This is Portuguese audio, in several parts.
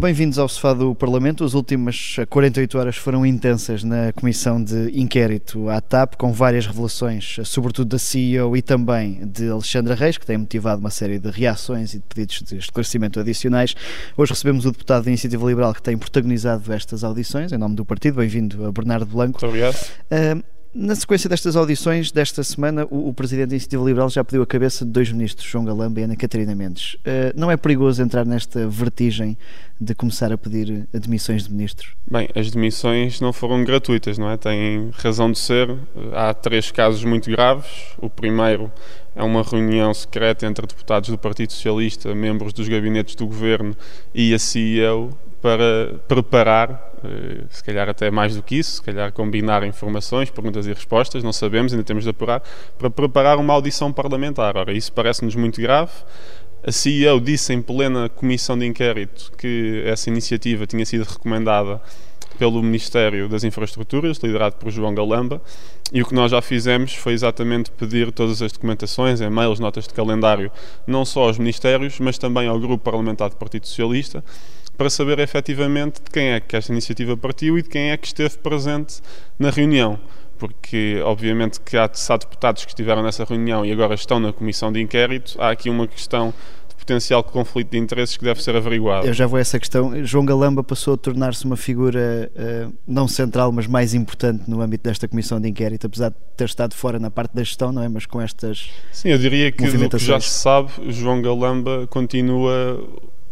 Bem-vindos ao Sofá do Parlamento. As últimas 48 horas foram intensas na comissão de inquérito à TAP, com várias revelações, sobretudo da CEO e também de Alexandra Reis, que tem motivado uma série de reações e de pedidos de esclarecimento adicionais. Hoje recebemos o deputado da Iniciativa Liberal que tem protagonizado estas audições, em nome do partido. Bem-vindo, Bernardo Blanco. Muito obrigado. Uh, na sequência destas audições desta semana, o, o, Presidente da Iniciativa Liberal já pediu a cabeça de dois ministros, João Galamba e Ana Catarina Mendes. Uh, não é perigoso entrar nesta vertigem de começar a pedir admissões de ministros? Bem, as demissões não foram gratuitas, não é? Têm razão de ser. Há três casos muito graves. O primeiro é uma reunião secreta entre deputados do Partido Socialista, membros dos gabinetes do governo e a CEO para preparar se calhar até mais do que isso, se calhar combinar informações, perguntas e respostas, não sabemos, ainda temos de apurar, para preparar uma audição parlamentar. Ora, isso parece-nos muito grave. A CEO disse em plena comissão de inquérito que essa iniciativa tinha sido recomendada pelo Ministério das Infraestruturas, liderado por João Galamba, e o que nós já fizemos foi exatamente pedir todas as documentações, e-mails, notas de calendário, não só aos Ministérios, mas também ao Grupo Parlamentar do Partido Socialista, para saber efetivamente de quem é que esta iniciativa partiu e de quem é que esteve presente na reunião. Porque, obviamente, que há, há deputados que estiveram nessa reunião e agora estão na comissão de inquérito, há aqui uma questão de potencial conflito de interesses que deve ser averiguado. Eu já vou a essa questão. João Galamba passou a tornar-se uma figura uh, não central, mas mais importante no âmbito desta comissão de inquérito, apesar de ter estado fora na parte da gestão, não é? Mas com estas. Sim, eu diria que do que já se sabe, João Galamba continua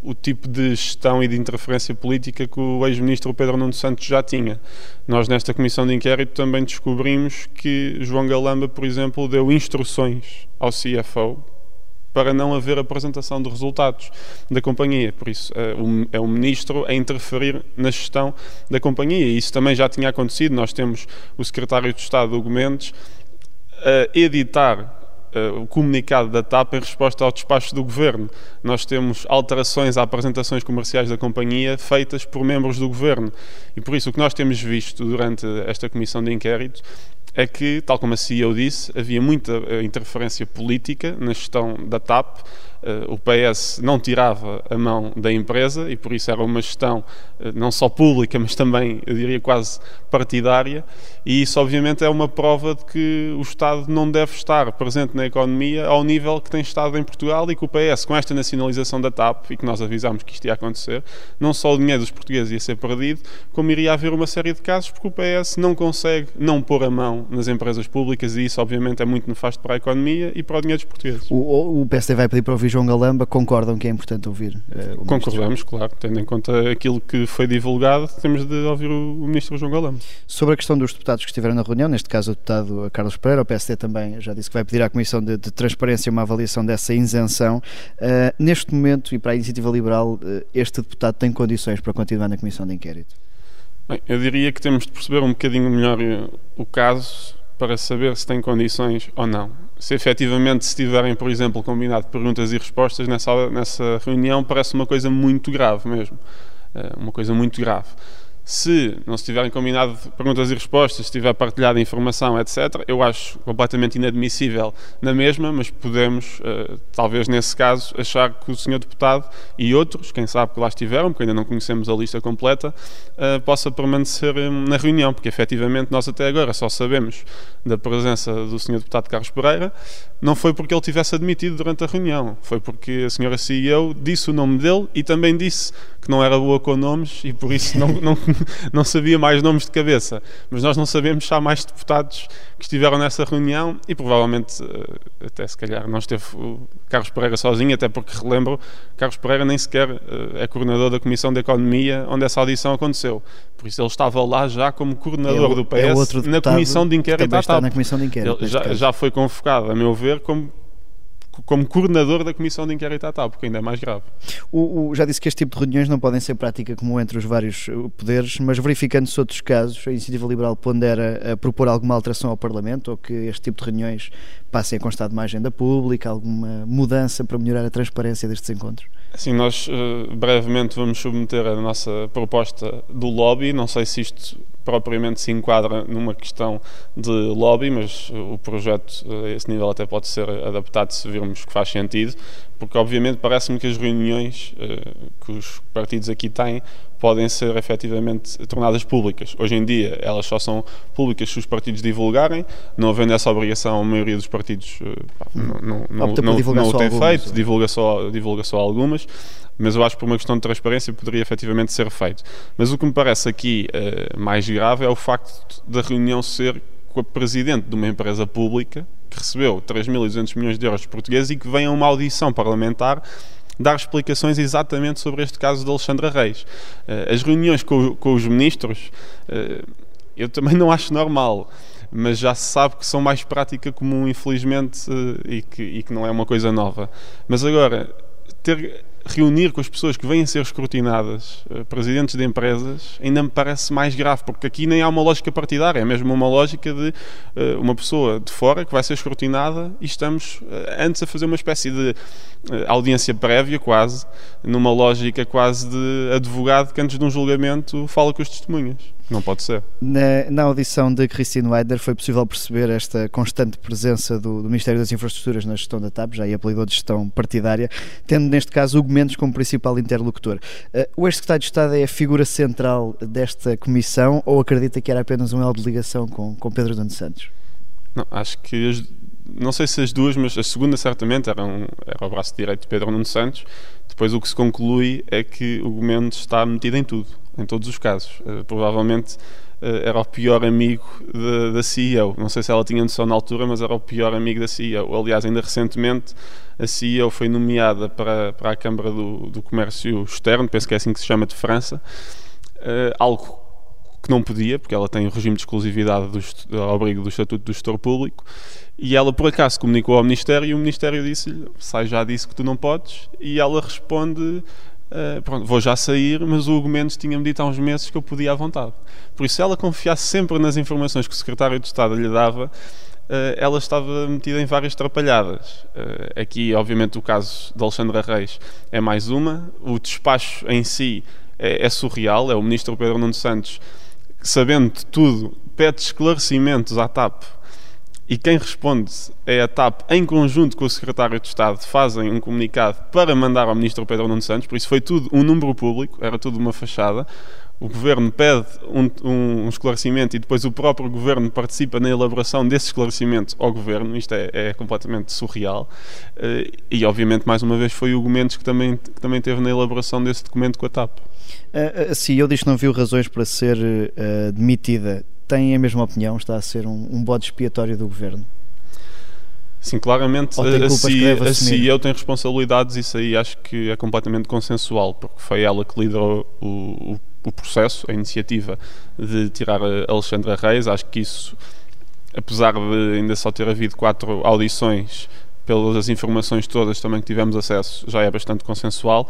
o tipo de gestão e de interferência política que o ex-ministro Pedro Nuno Santos já tinha. Nós, nesta comissão de inquérito, também descobrimos que João Galamba, por exemplo, deu instruções ao CFO para não haver apresentação de resultados da companhia. Por isso, é o, é ministro a interferir na gestão da companhia. Isso também já tinha acontecido. Nós temos o secretário de Estado, Hugo Mendes, a editar o comunicado da TAP em resposta ao despacho do governo. Nós temos alterações a apresentações comerciais da companhia feitas por membros do governo. E por isso o que nós temos visto durante esta comissão de inquérito é que, tal como a CEO disse, havia muita eh, interferência política na gestão da TAP eh, o PS não tirava a mão da empresa e por isso era uma gestão eh, não só pública, mas também, eu diria, quase partidária. E isso, obviamente, é uma prova de que o Estado não deve estar presente na economia ao nível que tem estado em Portugal e que o PS, com esta nacionalização da TAP, e que nós avisámos que isto ia acontecer, não só o dinheiro dos portugueses ia ser perdido, como iria haver uma série de casos porque o PS não consegue não pôr a mão nas empresas públicas e isso, obviamente, é muito nefasto para a economia e para o dinheiro dos portugueses. O, o PSD vai pedir para ouvir João Galamba concordam que é importante ouvir uh, Concordamos, claro, tendo em conta aquilo que foi divulgado, temos de ouvir o, o Ministro João Galamba. Sobre a questão dos deputados que estiveram na reunião, neste caso o deputado Carlos Pereira, o PSD também já disse que vai pedir à Comissão de, de Transparência uma avaliação dessa isenção. Uh, neste momento, e para a Iniciativa Liberal, uh, este deputado tem condições para continuar na Comissão de Inquérito? Bem, eu diria que temos de perceber um bocadinho melhor o caso para saber se tem condições ou não. Se efetivamente se tiverem, por exemplo, combinado perguntas e respostas nessa, nessa reunião, parece uma coisa muito grave mesmo. Eh, uma coisa muito grave. Se não se tiverem combinado perguntas e respostas, se tiver partilhado informação, etc., eu acho completamente inadmissível na mesma, mas podemos, uh, talvez nesse caso, achar que o senhor deputado e outros, quem sabe que lá estiveram, porque ainda não conhecemos a lista completa, uh, possa permanecer um, na reunião, porque efetivamente nós até agora só sabemos da presença do senhor deputado Carlos Pereira, não foi porque ele tivesse admitido durante a reunião, foi porque a senhora CEO disse o nome dele e também disse que não era boa com nomes e por isso não, não, não sabia mais nomes de cabeça. Mas nós não sabemos se há mais deputados que estiveram nessa reunião e provavelmente, eh, até se calhar, não esteve o Carlos Pereira sozinho, até porque relembro, Carlos Pereira nem sequer eh, é coordenador da Comissão de Economia onde essa audição aconteceu. Por isso ele estava lá já como coordenador é do PS é na Comissão de Inquérito à TAP. Na comissão de inquérito, ele já, já foi convocado, a meu ver, como como coordenador da Comissão de Inquérito à TAP, porque ainda é mais grave. O, o, já disse que este tipo de reuniões não podem ser prática comum entre os vários uh, poderes, mas verificando-se outros casos, a Iniciativa Liberal pondera a propor alguma alteração ao Parlamento ou que este tipo de reuniões passem a constar de uma agenda pública, alguma mudança para melhorar a transparência destes encontros? Sim, nós uh, brevemente vamos submeter a nossa proposta do lobby. Não sei se isto propriamente se enquadra numa questão de lobby, mas o projeto a esse nível até pode ser adaptado se virmos que faz sentido, porque obviamente parece-me que as reuniões uh, que os partidos aqui têm podem ser efetivamente tornadas públicas. Hoje em dia elas só são públicas se os partidos divulgarem, não havendo essa obrigação, a maioria dos partidos uh, não, não, não, não, não o tem feito, divulga só, divulga só algumas, mas eu acho que por uma questão de transparência poderia efetivamente ser feito. Mas o que me parece aqui uh, mais grave é o facto da reunião ser com a presidente de uma empresa pública que recebeu 3.200 milhões de euros de portugueses e que vem a uma audição parlamentar dar explicações exatamente sobre este caso de Alexandra Reis. Eh, as reuniões com, com os ministros, eh, eu também não acho normal mas já se sabe que são mais prática comum, infelizmente, eh, e que, e que não é uma coisa nova. Mas agora, ter reunir com as pessoas que vêm a ser escrutinadas, uh, presidentes de empresas, ainda me parece mais grave, porque aqui nem há uma lógica partidária, é mesmo uma lógica de uh, uma pessoa de fora que vai ser escrutinada e estamos uh, antes a fazer uma espécie de audiência prévia, quase, numa lógica quase de advogado que antes de um julgamento fala com as testemunhas. Não pode ser. Na, na audição de Christine Weider foi possível perceber esta constante presença do, do, Ministério das Infraestruturas na gestão da TAP, já aí apelidou de gestão partidária, tendo neste caso Hugo Mendes como principal interlocutor. Uh, o ex-secretário de Estado é a figura central desta comissão ou acredita que era apenas um elo de ligação com, com Pedro Nuno Santos? Não, acho que as, não sei se as duas, mas a segunda certamente era, um, era o braço direito de Pedro Nuno Santos. Depois o que se conclui é que o Mendes está metido em tudo em todos os casos. Uh, provavelmente uh, era o pior amigo de, da CEO. Não sei se ela tinha noção na altura, mas era o pior amigo da CEO. Aliás, ainda recentemente a CEO foi nomeada para, para a Câmara do, do Comércio Externo, penso que é assim que se chama, de França. Uh, algo que não podia, porque ela tem o regime de exclusividade do, ao abrigo do Estatuto do Gestor Público, e ela por acaso comunicou ao Ministério e o Ministério disse-lhe: Sai já disse que tu não podes, e ela responde: Uh, pronto, vou já sair, mas o Hugo Mendes tinha-me dito há uns meses que eu podia à vontade. Por isso, se ela confiasse sempre nas informações que o secretário de Estado lhe dava, uh, ela estava metida em várias trapalhadas. Uh, aqui, obviamente, o caso de Alexandra Reis é mais uma. O despacho em si é, é surreal. É o ministro Pedro Nuno Santos, sabendo de tudo, pede esclarecimentos à TAP e quem responde é a TAP, em conjunto com o Secretário de Estado, fazem um comunicado para mandar ao Ministro Pedro Nuno Santos, por isso foi tudo um número público, era tudo uma fachada. O Governo pede um, um, esclarecimento e depois o próprio Governo participa na elaboração desse esclarecimento ao Governo, isto é, é completamente surreal. Uh, e, obviamente, mais uma vez, foi o Gomes que também, que também teve na elaboração desse documento com a TAP. Uh, sim, eu disse que não viu razões para ser uh, demitida tem a mesma opinião? Está a ser um, um bode expiatório do governo? Sim, claramente a, CEO, a CEO tem responsabilidades, isso aí acho que é completamente consensual, porque foi ela que liderou o, o, o processo, a iniciativa de tirar a Alexandra Reis. Acho que isso, apesar de ainda só ter havido quatro audições, pelas informações todas também que tivemos acesso, já é bastante consensual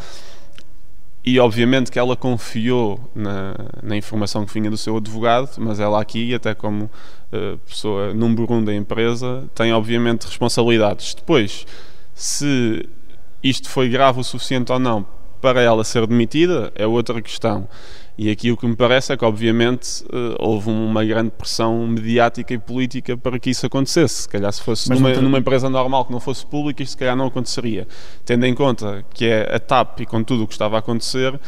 e obviamente que ela confiou na, na, informação que vinha do seu advogado, mas ela aqui, até como uh, pessoa número um da empresa, tem obviamente responsabilidades. Depois, se isto foi grave o suficiente ou não para ela ser demitida, é outra questão. E aqui o que me parece é que, obviamente, uh, houve uma grande pressão mediática e política para que isso acontecesse. Se calhar, se fosse numa, tem... numa, empresa normal que não fosse pública, isto se calhar não aconteceria. Tendo em conta que é a TAP e com tudo o que estava a acontecer,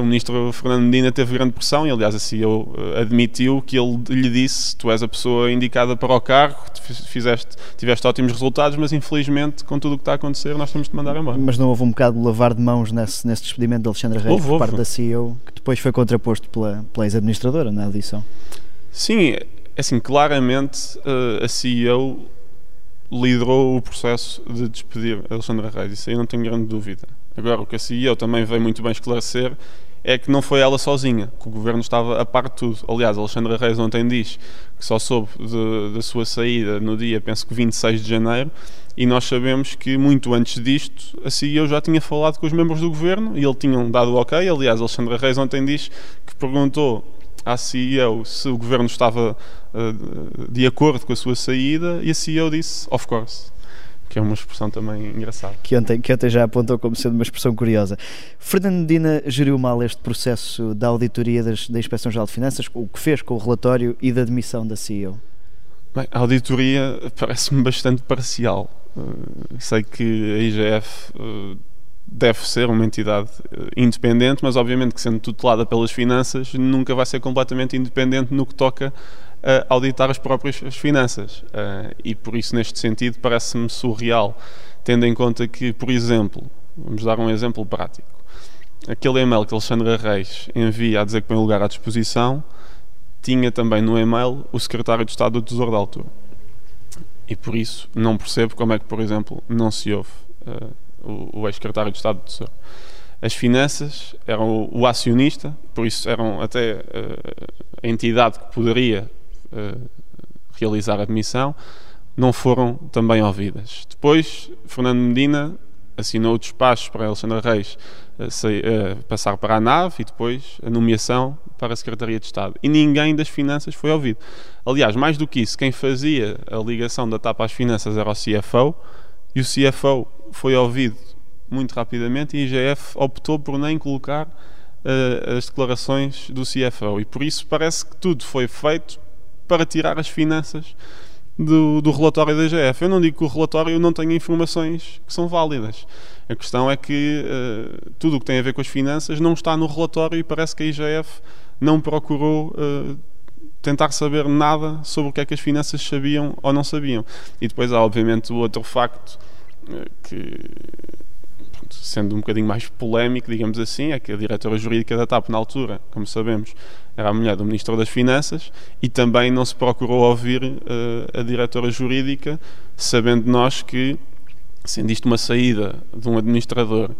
o ministro Fernando Medina teve grande pressão e, aliás, a CEO uh, admitiu que ele lhe disse: Tu és a pessoa indicada para o cargo, fizeste, tiveste ótimos resultados, mas infelizmente, com tudo o que está a acontecer, nós temos de mandar embora. Mas não houve um bocado de lavar de mãos nesse, nesse despedimento de Alexandre Reis por parte da CEO, que depois foi contraposto pela, pela ex-administradora na audição? Sim, é assim, claramente uh, a CEO liderou o processo de despedir Alexandre Reis, isso aí não tenho grande dúvida. Agora, o que a CEO também veio muito bem esclarecer é que não foi ela sozinha, que o governo estava a par de tudo. Aliás, Alexandra Reis ontem diz que só soube da sua saída no dia, penso que 26 de janeiro, e nós sabemos que muito antes disto a CEO já tinha falado com os membros do governo e ele tinham dado o ok. Aliás, Alexandra Reis ontem diz que perguntou à CEO se o governo estava uh, de acordo com a sua saída e a CEO disse, of course que é uma expressão também engraçada. Que ontem, que ontem já apontou como sendo uma expressão curiosa. Fernando Medina geriu mal este processo da auditoria das, da Inspeção Geral de Finanças, o que fez com o relatório e da demissão da CEO? Bem, a auditoria parece-me bastante parcial. sei que a IGF deve ser uma entidade independente, mas obviamente que sendo tutelada pelas finanças nunca vai ser completamente independente no que toca a auditar as próprias finanças. E por isso, neste sentido, parece-me surreal, tendo em conta que, por exemplo, vamos dar um exemplo prático aquele e-mail que Alexandra Reis envia a dizer que põe lugar à disposição, tinha também no e-mail o secretário de Estado do Tesouro da altura. E por isso não percebo como é que, por exemplo, não se ouve uh, o, o ex-secretário de Estado do Tesouro. As finanças eram o, acionista, por isso eram até uh, a entidade que poderia uh, realizar a admissão, não foram também ouvidas. Depois, Fernando Medina assinou o despacho para Alexandra Reis uh, passar para a nave e depois a nomeação para a Secretaria de Estado. E ninguém das finanças foi ouvido. Aliás, mais do que isso, quem fazia a ligação da TAP às finanças era o CFO e o CFO foi ouvido muito rapidamente e a IGF optou por nem colocar uh, as declarações do CFO. E por isso parece que tudo foi feito para tirar as finanças do, do relatório da IGF. Eu não digo que o relatório não tenha informações que são válidas. A questão é que uh, tudo o que tem a ver com as finanças não está no relatório e parece que a IGF não procurou uh, tentar saber nada sobre o que é que as finanças sabiam ou não sabiam. E depois há, obviamente, o outro facto uh, que, sendo um bocadinho mais polémico, digamos assim, é que a diretora jurídica da TAP, na altura, como sabemos, era a mulher do Ministro das Finanças e também não se procurou ouvir uh, a diretora jurídica, sabendo nós que, sendo isto uma saída de um administrador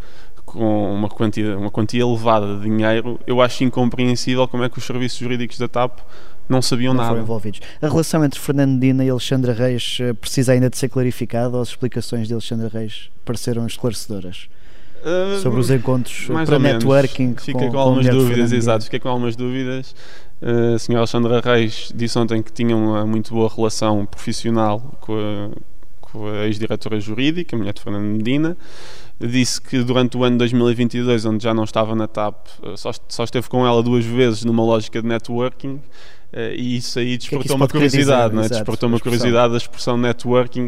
com uma quantia, uma quantia elevada de dinheiro, eu acho incompreensível como é que os serviços jurídicos da TAP não sabiam não nada. Envolvidos. A relação entre Fernando Dina e Alexandra Reis eh, precisa ainda de ser clarificada ou as explicações de Alexandra Reis pareceram esclarecedoras? Uh, sobre os encontros para networking. Fiquei com, com algumas dúvidas, exato. Fiquei com algumas dúvidas. Uh, a senhora Alexandra Reis disse ontem que tinha uma muito boa relação profissional com a, a ex-diretora jurídica, a mulher de Fernando Medina. Disse que durante o ano 2022, onde já não estava na TAP, uh, só, só esteve com ela duas vezes numa lógica de networking Uh, e isso aí despertou que é que uma curiosidade, não é? despertou uma curiosidade da expressão networking,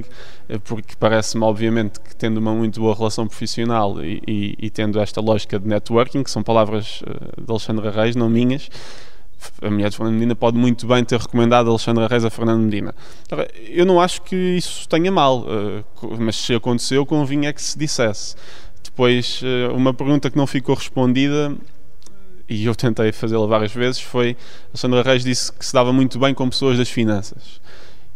uh, porque parece-me, obviamente, que tendo uma muito boa relação profissional e, e, e tendo esta lógica de networking, que são palavras de Alexandra Reis, não minhas, a mulher de Fernando Medina pode muito bem ter recomendado Alexandra Reis a Fernando Medina. Eu não acho que isso tenha mal, mas se aconteceu, convinha que se dissesse. Depois, uma pergunta que não ficou respondida e eu tentei fazê-la várias vezes, foi a Sandra Reis disse que se dava muito bem com pessoas das finanças.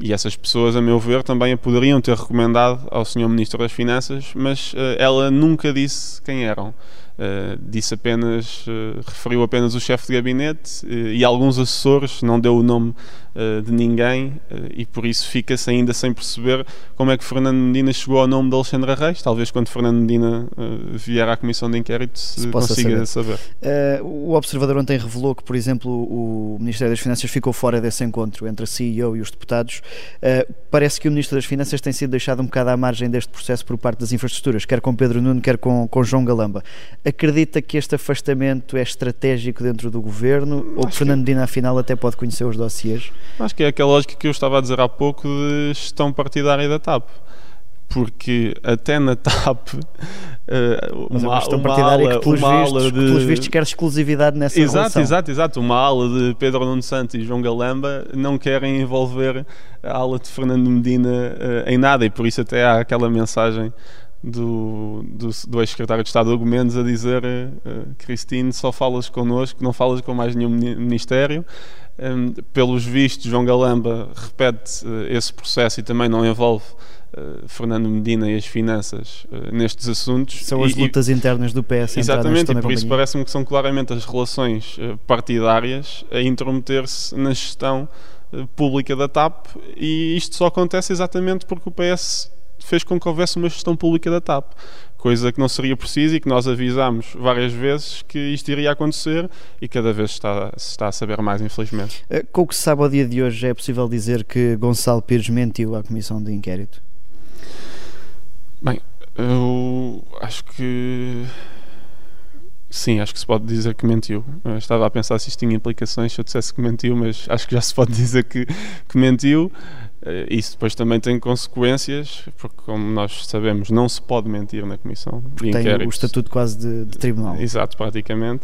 E essas pessoas, a meu ver, também a poderiam ter recomendado ao Sr. Ministro das Finanças, mas uh, ela nunca disse quem eram. Uh, disse apenas, uh, referiu apenas o chefe de gabinete e alguns assessores, não deu o nome uh, de ninguém uh, e por isso fica-se ainda sem perceber como é que Fernando Medina chegou ao nome de Alexandra Reis. Talvez quando Fernando Medina uh, vier à comissão de inquérito se, se consiga saber. saber. o Observador ontem revelou que, por exemplo, o Ministério das Finanças ficou fora desse encontro entre a CEO e os deputados. parece que o Ministro das Finanças tem sido deixado um bocado à margem deste processo por parte das infraestruturas, quer com Pedro Nuno, quer com, com João Galamba. Acredita que este afastamento é estratégico dentro do governo ou que Fernando Medina, afinal, até pode conhecer os dossiers? Acho que é aquela lógica que eu estava a dizer há pouco de gestão partidária da TAP. Porque até na TAP uh, uma, uma gestão partidária ala, que, pelos vistos, de... que pelos vistos quer exclusividade nessa exato, relação. Exato, exato. Uma ala de Pedro Nuno Santos e João Galamba não querem envolver a ala de Fernando Medina uh, em nada e por isso até há aquela mensagem do, do, do ex-secretário de Estado Hugo Mendes a dizer uh, Cristine, só falas connosco, não falas com mais nenhum ministério um, pelos vistos, João Galamba repete uh, esse processo e também não envolve uh, Fernando Medina e as finanças uh, nestes assuntos. São as lutas e, internas do PS. Exatamente, e por isso parece-me que são claramente as relações partidárias a intrometer-se na gestão pública da TAP e isto só acontece exatamente porque o PS fez com que houvesse uma gestão pública da TAP coisa que não seria preciso e que nós avisámos várias vezes que isto iria acontecer e cada vez está, se está a saber mais, infelizmente. Eh, com o que se sabe ao dia de hoje, é possível dizer que Gonçalo Pires mentiu à comissão de inquérito? Bem, eu acho que. Sim, acho que se pode dizer que mentiu. Eu estava a pensar se isto tinha implicações se eu dissesse que mentiu, mas acho que já se pode dizer que, que mentiu. Uh, isso depois também tem consequências, porque, como nós sabemos, não se pode mentir na comissão porque de Tem o estatuto quase de, de, tribunal. Exato, praticamente.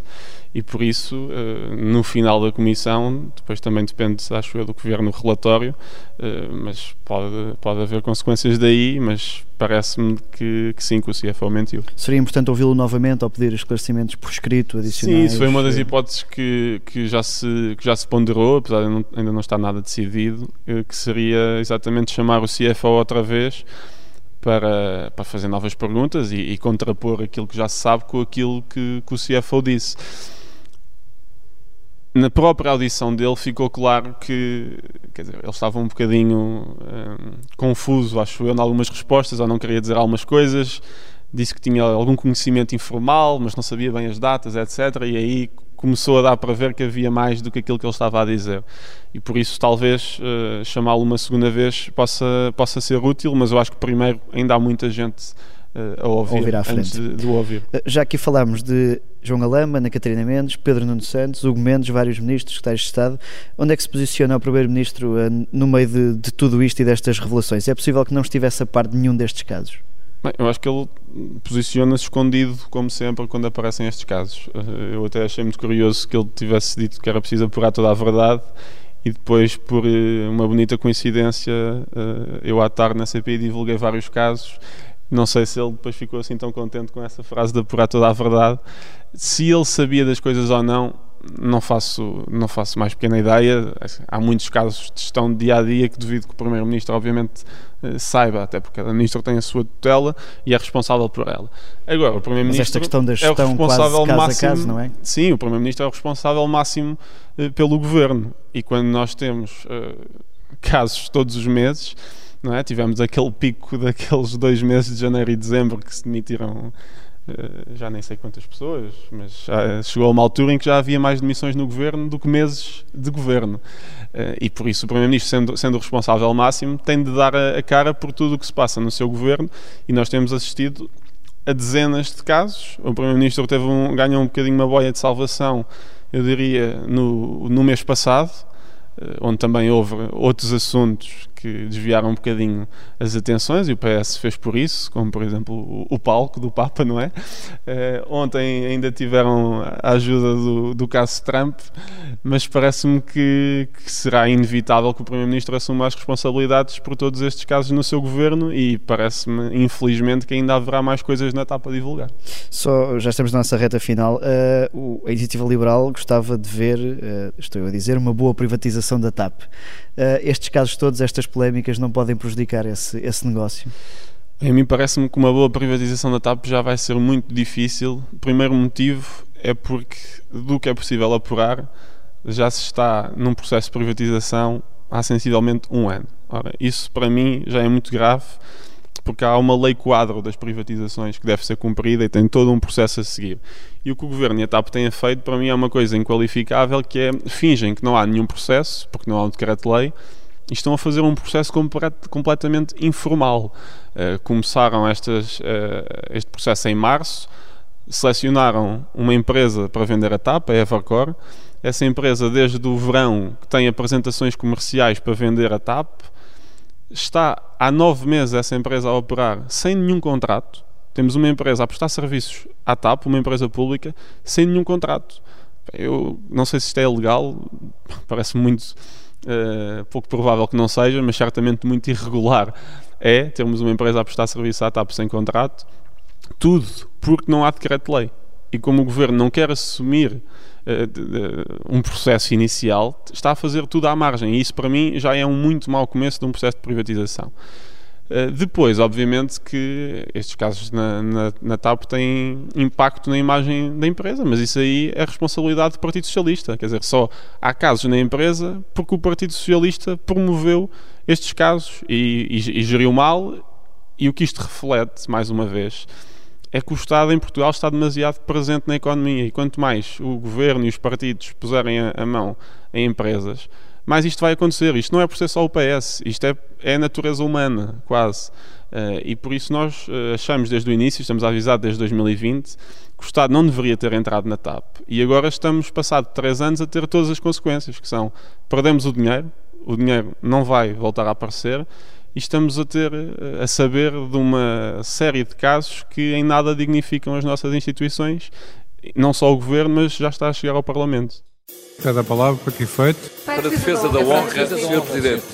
E por isso, uh, no final da comissão, depois também depende, acho eu, do que vier no relatório, uh, mas pode, pode haver consequências daí, mas parece-me que, que, sim, que o CFO mentiu. Seria importante ouvi-lo novamente ao pedir esclarecimentos por escrito adicionais? Sim, isso foi uma das hipóteses que, que, já, se, que já se ponderou, apesar de não, ainda não estar nada decidido, que seria exatamente chamar o CFO outra vez para, para fazer novas perguntas e, e contrapor aquilo que já se sabe com aquilo que, que o CFO disse na própria audição dele ficou claro que quer dizer, ele estava um bocadinho um, confuso, acho eu, em algumas respostas, ou não queria dizer algumas coisas. Disse que tinha algum conhecimento informal, mas não sabia bem as datas, etc. E aí começou a dar para ver que havia mais do que aquilo que ele estava a dizer. E por isso, talvez, uh, chamá-lo uma segunda vez possa, possa ser útil, mas eu acho que primeiro ainda há muita gente uh, a ouvir, ouvir à frente. de, de ouvir. Eh, já aqui falámos de João Galamba, Ana Catarina Mendes, Pedro Nuno Santos, Hugo Mendes, vários ministros, secretários de Estado. Onde é que se posiciona o Primeiro-Ministro no meio de, de, tudo isto e destas revelações? É possível que não estivesse a par de nenhum destes casos? Bem, eu acho que ele posiciona-se escondido, como sempre, quando aparecem estes casos. Eu até achei muito curioso que ele tivesse dito que era preciso apurar toda a verdade e depois, por uma bonita coincidência, eu à tarde na CPI divulguei vários casos não sei se ele depois ficou assim tão contente com essa frase de apurar toda a verdade. Se ele sabia das coisas ou não, não faço, não faço mais pequena ideia. Há muitos casos de gestão de dia a dia que duvido que o Primeiro-Ministro, obviamente, eh, saiba, até porque cada Ministro tem a sua tutela e é responsável por ela. Agora, o Primeiro-Ministro. Esta questão da gestão é o responsável quase máximo, a caso, não é? Sim, o Primeiro-Ministro é o responsável máximo eh, pelo governo. E quando nós temos uh, casos todos os meses não é? Tivemos aquele pico daqueles dois meses de janeiro e dezembro que se demitiram já nem sei quantas pessoas, mas chegou a uma altura em que já havia mais demissões no governo do que meses de governo. Uh, e por isso o Primeiro-Ministro, sendo, sendo o responsável máximo, tem de dar a, cara por tudo o que se passa no seu governo e nós temos assistido a dezenas de casos. O Primeiro-Ministro um, ganhou um bocadinho uma boia de salvação, eu diria, no, no mês passado, eh, onde também houve outros assuntos que desviaram um bocadinho as atenções e o PS fez por isso, como por exemplo o, o palco do Papa, não é? Uh, ontem ainda tiveram a ajuda do, do caso Trump, mas parece-me que, que, será inevitável que o Primeiro-Ministro assuma as responsabilidades por todos estes casos no seu governo e parece-me, infelizmente, que ainda haverá mais coisas na etapa a divulgar. Só, já estamos na nossa reta final. Uh, a Iniciativa Liberal gostava de ver, uh, estou a dizer, uma boa privatização da TAP. Estes casos todos, estas polémicas, não podem prejudicar esse, esse negócio? A mim parece-me que uma boa privatização da TAP já vai ser muito difícil. O primeiro motivo é porque do que é possível apurar já se está num processo de privatização há sensivelmente um ano. Ora, isso para mim já é muito grave porque há uma lei quadro das privatizações que deve ser cumprida e tem todo um processo a seguir. E o que o Governo e a TAP têm feito, para mim, é uma coisa inqualificável, que é, fingem que não há nenhum processo, porque não há um decreto-lei, e estão a fazer um processo completamente informal. Uh, começaram estas, uh, este processo em março, selecionaram uma empresa para vender a TAP, a Evercore. Essa empresa, desde o verão, tem apresentações comerciais para vender a TAP, está há nove meses essa empresa a operar sem nenhum contrato. Temos uma empresa a prestar serviços à TAP, uma empresa pública, sem nenhum contrato. Eu não sei se isto é legal, parece muito uh, pouco provável que não seja, mas certamente muito irregular é termos uma empresa a prestar serviço à TAP sem contrato. Tudo porque não há decreto-lei. E como o governo não quer assumir um processo inicial, está a fazer tudo à margem. E isso, para mim, já é um muito mau começo de um processo de privatização. Uh, depois, obviamente, que estes casos na, na, na, TAP têm impacto na imagem da empresa, mas isso aí é responsabilidade do Partido Socialista. Quer dizer, só há casos na empresa porque o Partido Socialista promoveu estes casos e, e, e geriu mal. E o que isto reflete, mais uma vez, é que o Estado em Portugal está demasiado presente na economia e quanto mais o governo e os partidos puserem a, a mão em empresas, mais isto vai acontecer. Isto não é por ser só o PS, isto é, é natureza humana, quase. Uh, e por isso nós uh, achamos desde o início, estamos avisados desde 2020, que o Estado não deveria ter entrado na TAP. E agora estamos, passado três anos, a ter todas as consequências, que são, perdemos o dinheiro, o dinheiro não vai voltar a aparecer e estamos a ter a saber de uma série de casos que em nada dignificam as nossas instituições, não só o governo, mas já está a chegar ao Parlamento. Pede a palavra para que efeito? Para a defesa da honra, Sr. Presidente.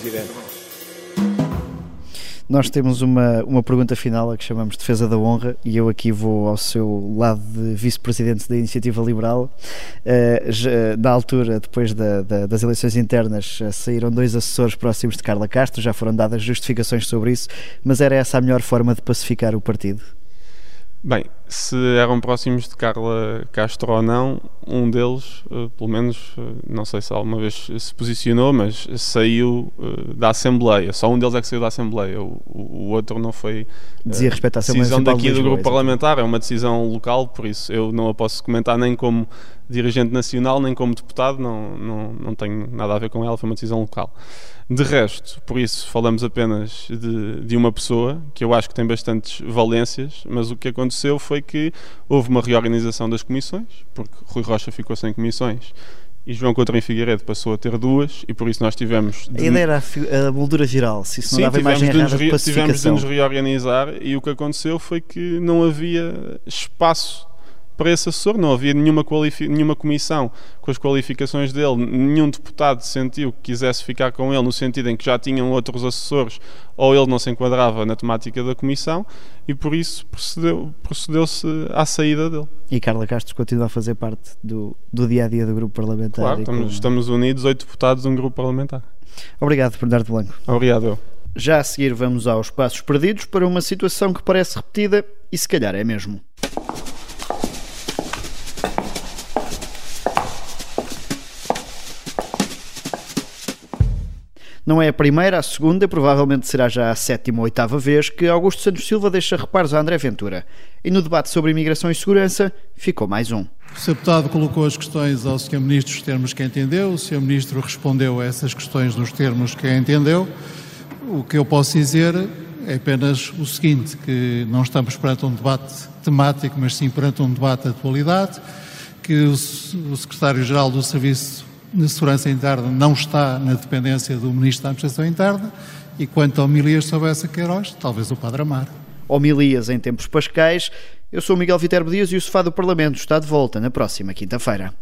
Nós temos uma, uma pergunta final a que chamamos Defesa da Honra e eu aqui vou ao seu lado de vice-presidente da Iniciativa Liberal. Uh, já, na altura, depois da, da, das eleições internas, uh, saíram dois assessores próximos de Carla Castro, já foram dadas justificações sobre isso, mas era essa a melhor forma de pacificar o partido? Bem, se eram próximos de Carla Castro ou não, um deles, uh, pelo menos, uh, não sei se alguma vez se posicionou, mas saiu uh, da Assembleia. Só um deles é que saiu da Assembleia, o, o outro não foi. Dizia respeito à Assembleia decisão daqui do grupo parlamentar, é uma decisão local, por isso eu não a posso comentar nem como dirigente nacional, nem como deputado, não, não, não tenho nada a ver com ela, foi uma decisão local. De resto, por isso, falamos apenas de, de uma pessoa, que eu acho que tem bastantes valências, mas o que aconteceu foi que houve uma reorganização das comissões, porque Rui Rocha ficou sem comissões e João Coutinho Figueiredo passou a ter duas e por isso nós tivemos... De... Ideia era a, a moldura geral, se isso Sim, não dava imagem de errada de tivemos de nos reorganizar e o que aconteceu foi que não havia espaço para esse assessor, não havia nenhuma, nenhuma comissão com as qualificações dele, nenhum deputado sentiu que quisesse ficar com ele no sentido em que já tinham outros assessores ou ele não se enquadrava na temática da comissão e por isso procedeu, procedeu-se à saída dele. E Carla Castro continua a fazer parte do, do dia a dia do grupo parlamentar. Claro, estamos, estamos unidos, oito deputados de um grupo parlamentar. Obrigado, Bernardo Blanco. Obrigado. Eu. Já a seguir vamos aos passos perdidos para uma situação que parece repetida e se calhar é mesmo. Não é a primeira, a segunda, provavelmente será já a sétima ou oitava vez que Augusto Santos Silva deixa reparos a André Ventura. E no debate sobre imigração e segurança, ficou mais um. O Sr. Deputado colocou as questões ao Sr. Ministro nos termos que entendeu, o Sr. Ministro respondeu a essas questões nos termos que entendeu. O que eu posso dizer é apenas o seguinte, que não estamos perante um debate temático, mas sim perante um debate de atualidade, que o Secretário-Geral do Serviço de Segurança Interna não está na dependência do Ministro da Administração Interna e quanto a homilias sobre essa Queiroz, talvez o Padre Amar. Homilias em tempos pascais. Eu sou Miguel Viterbo Dias e o Sofá do Parlamento está de volta na próxima quinta-feira.